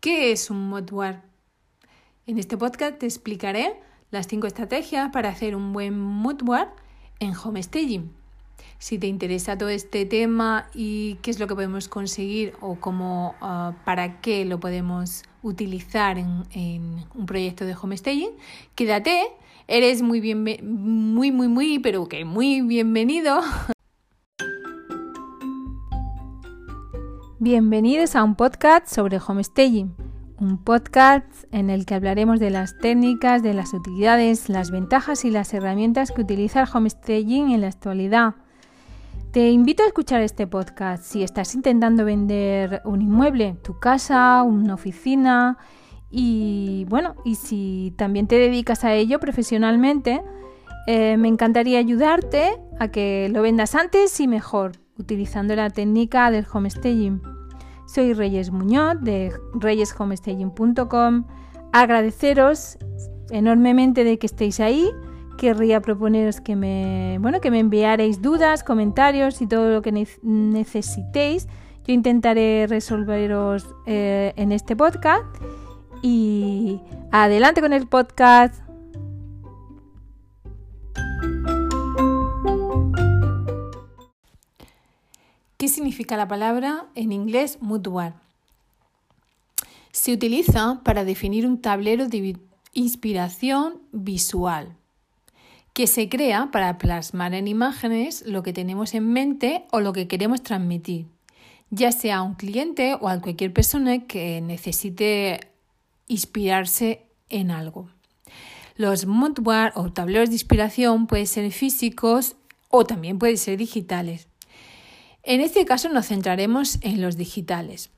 ¿Qué es un modware? En este podcast te explicaré las cinco estrategias para hacer un buen modware en homestaging. Si te interesa todo este tema y qué es lo que podemos conseguir o cómo, ah, para qué lo podemos utilizar en, en un proyecto de homestaging, quédate. Eres muy bien, muy, muy, muy, pero que muy bienvenido Bienvenidos a un podcast sobre homestaging, un podcast en el que hablaremos de las técnicas, de las utilidades, las ventajas y las herramientas que utiliza el homestaging en la actualidad. Te invito a escuchar este podcast si estás intentando vender un inmueble, tu casa, una oficina y bueno, y si también te dedicas a ello profesionalmente, eh, me encantaría ayudarte a que lo vendas antes y mejor utilizando la técnica del homestaging. Soy Reyes Muñoz de reyeshomestaging.com. Agradeceros enormemente de que estéis ahí. Querría proponeros que me, bueno, que me enviaréis dudas, comentarios y todo lo que necesitéis. Yo intentaré resolveros eh, en este podcast. Y adelante con el podcast. ¿Qué significa la palabra en inglés mutual? Se utiliza para definir un tablero de inspiración visual que se crea para plasmar en imágenes lo que tenemos en mente o lo que queremos transmitir, ya sea a un cliente o a cualquier persona que necesite inspirarse en algo. Los moodboard o tableros de inspiración pueden ser físicos o también pueden ser digitales. En este caso nos centraremos en los digitales.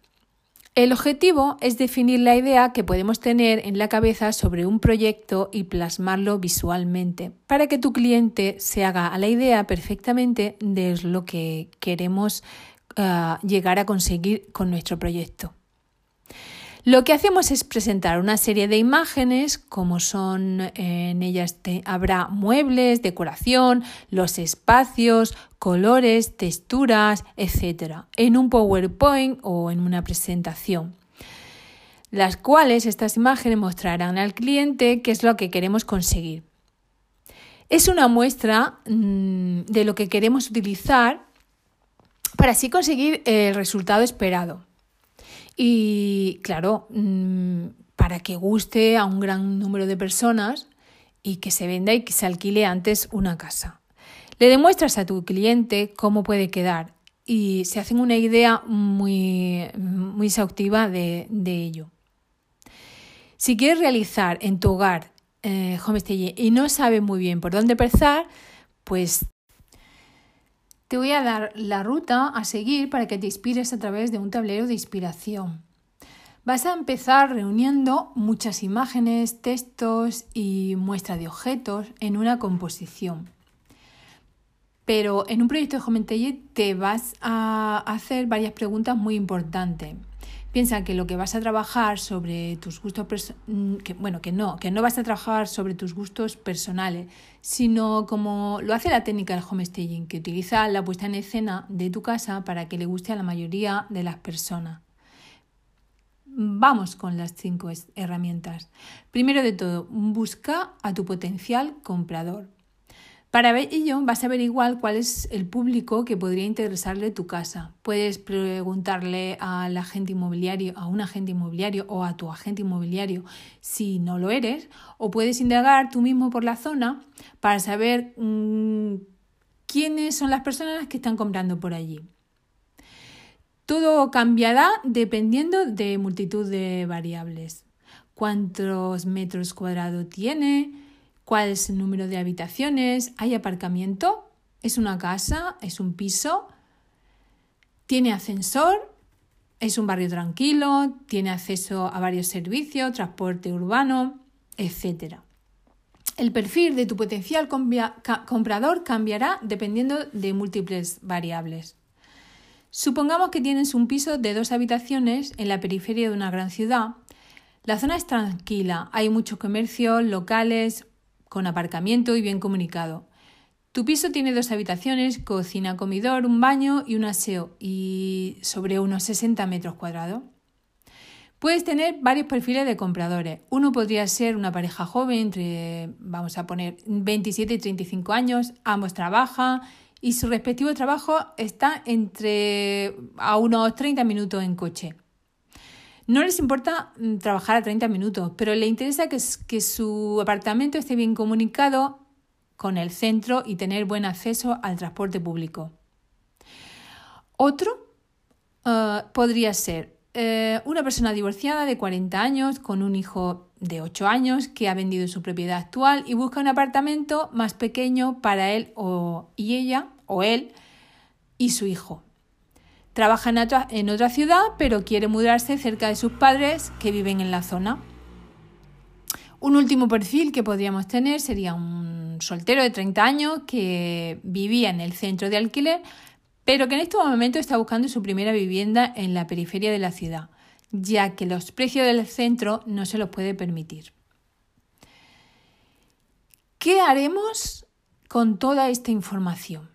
El objetivo es definir la idea que podemos tener en la cabeza sobre un proyecto y plasmarlo visualmente, para que tu cliente se haga a la idea perfectamente de lo que queremos uh, llegar a conseguir con nuestro proyecto. Lo que hacemos es presentar una serie de imágenes, como son en ellas habrá muebles, decoración, los espacios, colores, texturas, etc., en un PowerPoint o en una presentación las cuales estas imágenes mostrarán al cliente qué es lo que queremos conseguir. Es una muestra mm, de lo que queremos utilizar para así conseguir el resultado esperado. Y claro, mm, para que guste a un gran número de personas y que se venda y que se alquile antes una casa. Le demuestras a tu cliente cómo puede quedar y se hacen una idea muy, muy exhaustiva de, ello. Si quieres realizar en tu hogar eh, homestaging y no sabes muy bien por dónde empezar, pues te voy a dar la ruta a seguir para que te inspires a través de un tablero de inspiración. Vas a empezar reuniendo muchas imágenes, textos y muestra de objetos en una composición. Pero en un proyecto de Home te vas a hacer varias preguntas muy importantes. Piensa que lo que vas a trabajar sobre tus gustos, mm, que, bueno, que no, que no vas a trabajar sobre tus gustos personales, sino como lo hace la técnica del homestaging, que utiliza la puesta en escena de tu casa para que le guste a la mayoría de las personas. Vamos con las cinco herramientas. Primero de todo, busca a tu potencial comprador. Para ello vas a averiguar cuál es el público que podría interesarle tu casa. Puedes preguntarle al agente inmobiliario, a un agente inmobiliario o a tu agente inmobiliario si no lo eres, o puedes indagar tú mismo por la zona para saber mm, quiénes son las personas que están comprando por allí. Todo cambiará dependiendo de multitud de variables. ¿Cuántos metros cuadrados tiene? Cuál es el número de habitaciones, hay aparcamiento, es una casa, es un piso, tiene ascensor, es un barrio tranquilo, tiene acceso a varios servicios, transporte urbano, etc. El perfil de tu potencial comprador cambiará dependiendo de múltiples variables. Supongamos que tienes un piso de dos habitaciones en la periferia de una gran ciudad. La zona es tranquila, hay muchos comercios locales, con aparcamiento y bien comunicado. Tu piso tiene dos habitaciones, cocina, comedor, un baño y un aseo, y sobre unos 60 metros cuadrados. Puedes tener varios perfiles de compradores. Uno podría ser una pareja joven entre, vamos a poner, 27 y 35 años, ambos trabajan y su respectivo trabajo está entre a unos 30 minutos en coche. No les importa mm, trabajar a 30 minutos, pero le interesa que, su apartamento esté bien comunicado con el centro y tener buen acceso al transporte público. Otro eh, podría ser eh, una persona divorciada de 40 años con un hijo de 8 años que ha vendido su propiedad actual y busca un apartamento más pequeño para él o, y ella o él y su hijo. Trabaja en otra, ciudad pero quiere mudarse cerca de sus padres que viven en la zona. Un último perfil que podríamos tener sería un soltero de 30 años que vivía en el centro de alquiler pero que en este momento está buscando su primera vivienda en la periferia de la ciudad, ya que los precios del centro no se los puede permitir. ¿Qué haremos con toda esta información?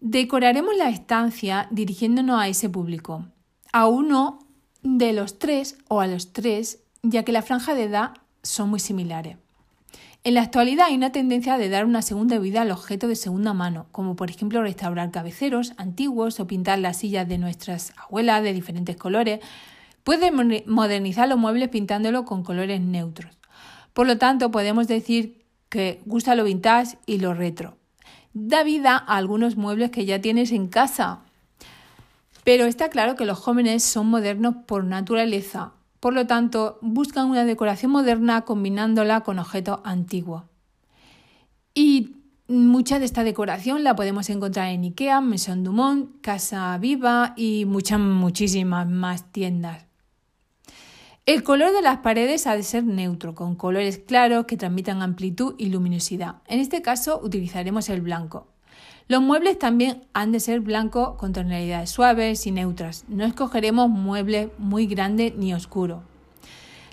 Decoraremos la estancia dirigiéndonos a ese público, a uno de los tres o a los tres, ya que la franja de edad son muy similares. En la actualidad hay una tendencia de dar una segunda vida al objeto de segunda mano, como por ejemplo restaurar cabeceros antiguos o pintar las sillas de nuestras abuelas de diferentes colores. Puede modernizar los muebles pintándolo con colores neutros. Por lo tanto, podemos decir que gusta lo vintage y lo retro. Da vida a algunos muebles que ya tienes en casa. Pero está claro que los jóvenes son modernos por naturaleza por lo tanto, buscan una decoración moderna combinándola con objetos antiguos. Y mucha de esta decoración la podemos encontrar en IKEA, Maison Dumont, Casa Viva y muchas, muchísimas más tiendas. El color de las paredes ha de ser neutro, con colores claros que transmitan amplitud y luminosidad. En este caso utilizaremos el blanco. Los muebles también han de ser blancos con tonalidades suaves y neutras. No escogeremos muebles muy grandes ni oscuros.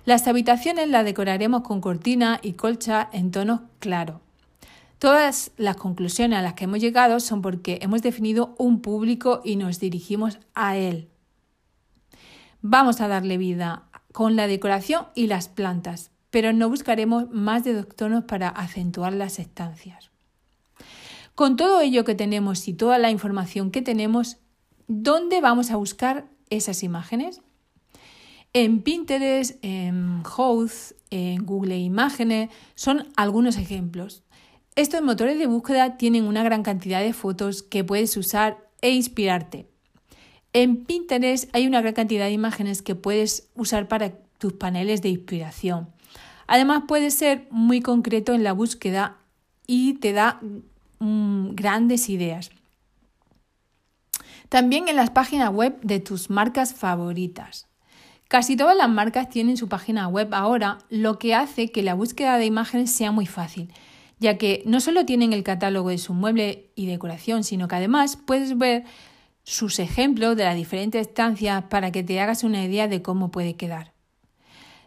Las habitaciones las decoraremos con cortina y colcha en tonos claros. Todas las conclusiones a las que hemos llegado son porque hemos definido un público y nos dirigimos a él. Vamos a darle vida con la decoración y las plantas, pero no buscaremos más de dos tonos para acentuar las estancias. Con todo ello que tenemos y toda la información que tenemos, ¿dónde vamos a buscar esas imágenes? En Pinterest, en House, en Google Imágenes, son algunos ejemplos. Estos motores de búsqueda tienen una gran cantidad de fotos que puedes usar e inspirarte. En Pinterest hay una gran cantidad de imágenes que puedes usar para tus paneles de inspiración. Además, puede ser muy concreto en la búsqueda y te da Mm, grandes ideas. También en las páginas web de tus marcas favoritas. Casi todas las marcas tienen su página web ahora, lo que hace que la búsqueda de imágenes sea muy fácil, ya que no solo tienen el catálogo de su mueble y decoración, sino que además puedes ver sus ejemplos de las diferentes estancias para que te hagas una idea de cómo puede quedar.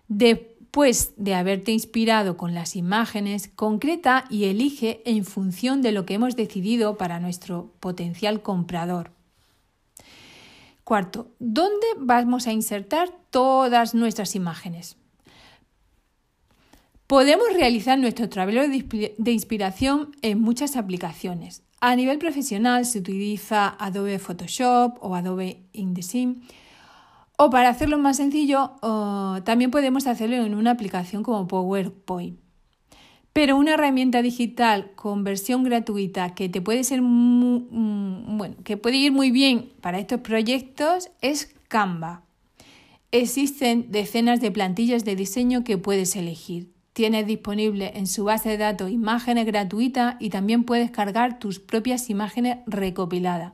De Después de haberte inspirado con las imágenes, concreta y elige en función de lo que hemos decidido para nuestro potencial comprador. Cuarto, ¿dónde vamos a insertar todas nuestras imágenes? Podemos realizar nuestro tablero de inspiración en muchas aplicaciones. A nivel profesional se utiliza Adobe Photoshop o Adobe InDesign o para hacerlo más sencillo, también podemos hacerlo en una aplicación como PowerPoint. Pero una herramienta digital con versión gratuita que te puede ser mm, bueno, que puede ir muy bien para estos proyectos es Canva. Existen decenas de plantillas de diseño que puedes elegir. Tienes disponible en su base de datos imágenes gratuitas y también puedes cargar tus propias imágenes recopiladas.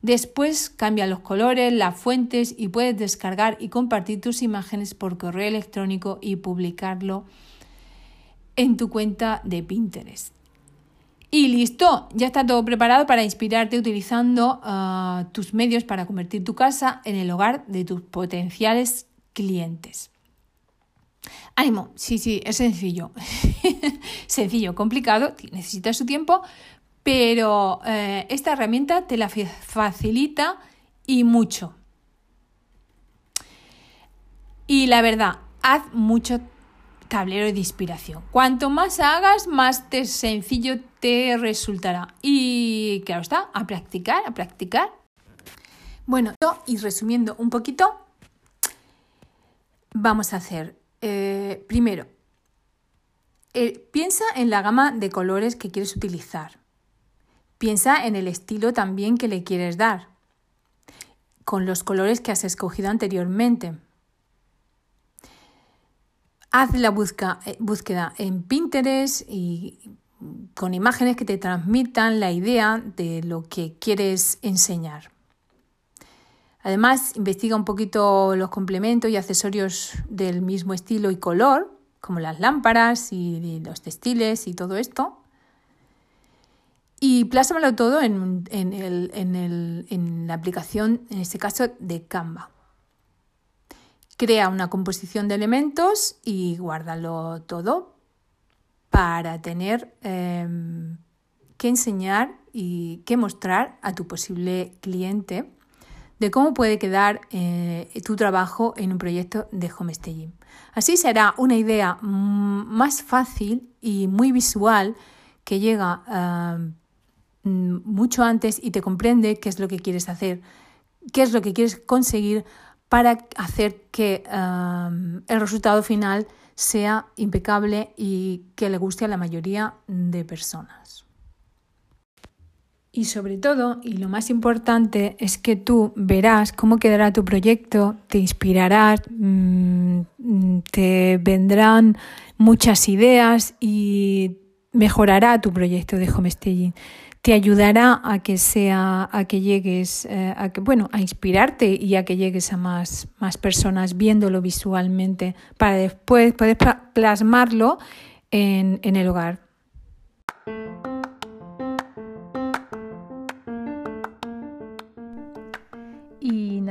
Después cambia los colores, las fuentes y puedes descargar y compartir tus imágenes por correo electrónico y publicarlo en tu cuenta de Pinterest. Y listo, ya está todo preparado para inspirarte utilizando ah, tus medios para convertir tu casa en el hogar de tus potenciales clientes. Ánimo, sí, sí, es sencillo. sencillo, complicado, necesitas su tiempo, pero eh, esta herramienta te la facilita y mucho. Y la verdad, haz mucho tablero de inspiración. Cuanto más hagas, más sencillo te resultará. Y claro está, a practicar, a practicar. Bueno, y resumiendo un poquito, vamos a hacer eh, primero, eh, piensa en la gama de colores que quieres utilizar. Piensa en el estilo también que le quieres dar, con los colores que has escogido anteriormente. Haz la eh, búsqueda en Pinterest y con imágenes que te transmitan la idea de lo que quieres enseñar. Además, investiga un poquito los complementos y accesorios del mismo estilo y color, como las lámparas y los textiles y todo esto. Y plásmalo todo en, la aplicación, en este caso, de Canva. Crea una composición de elementos y guárdalo todo para tener em, que enseñar y que mostrar a tu posible cliente de cómo puede quedar eh, tu trabajo en un proyecto de homestaging. Así será una idea más fácil y muy visual que llega em, mucho antes y te comprende qué es lo que quieres hacer, qué es lo que quieres conseguir para hacer que el resultado final sea impecable y que le guste a la mayoría de personas. Y sobre todo, y lo más importante, es que tú verás cómo quedará tu proyecto, te inspirarás, mm, te vendrán muchas ideas y mejorará tu proyecto de homestaging te ayudará a que sea, a que llegues, eh, a que, bueno, a inspirarte y a que llegues a más, más personas viéndolo visualmente para después poder plasmarlo en, en el hogar.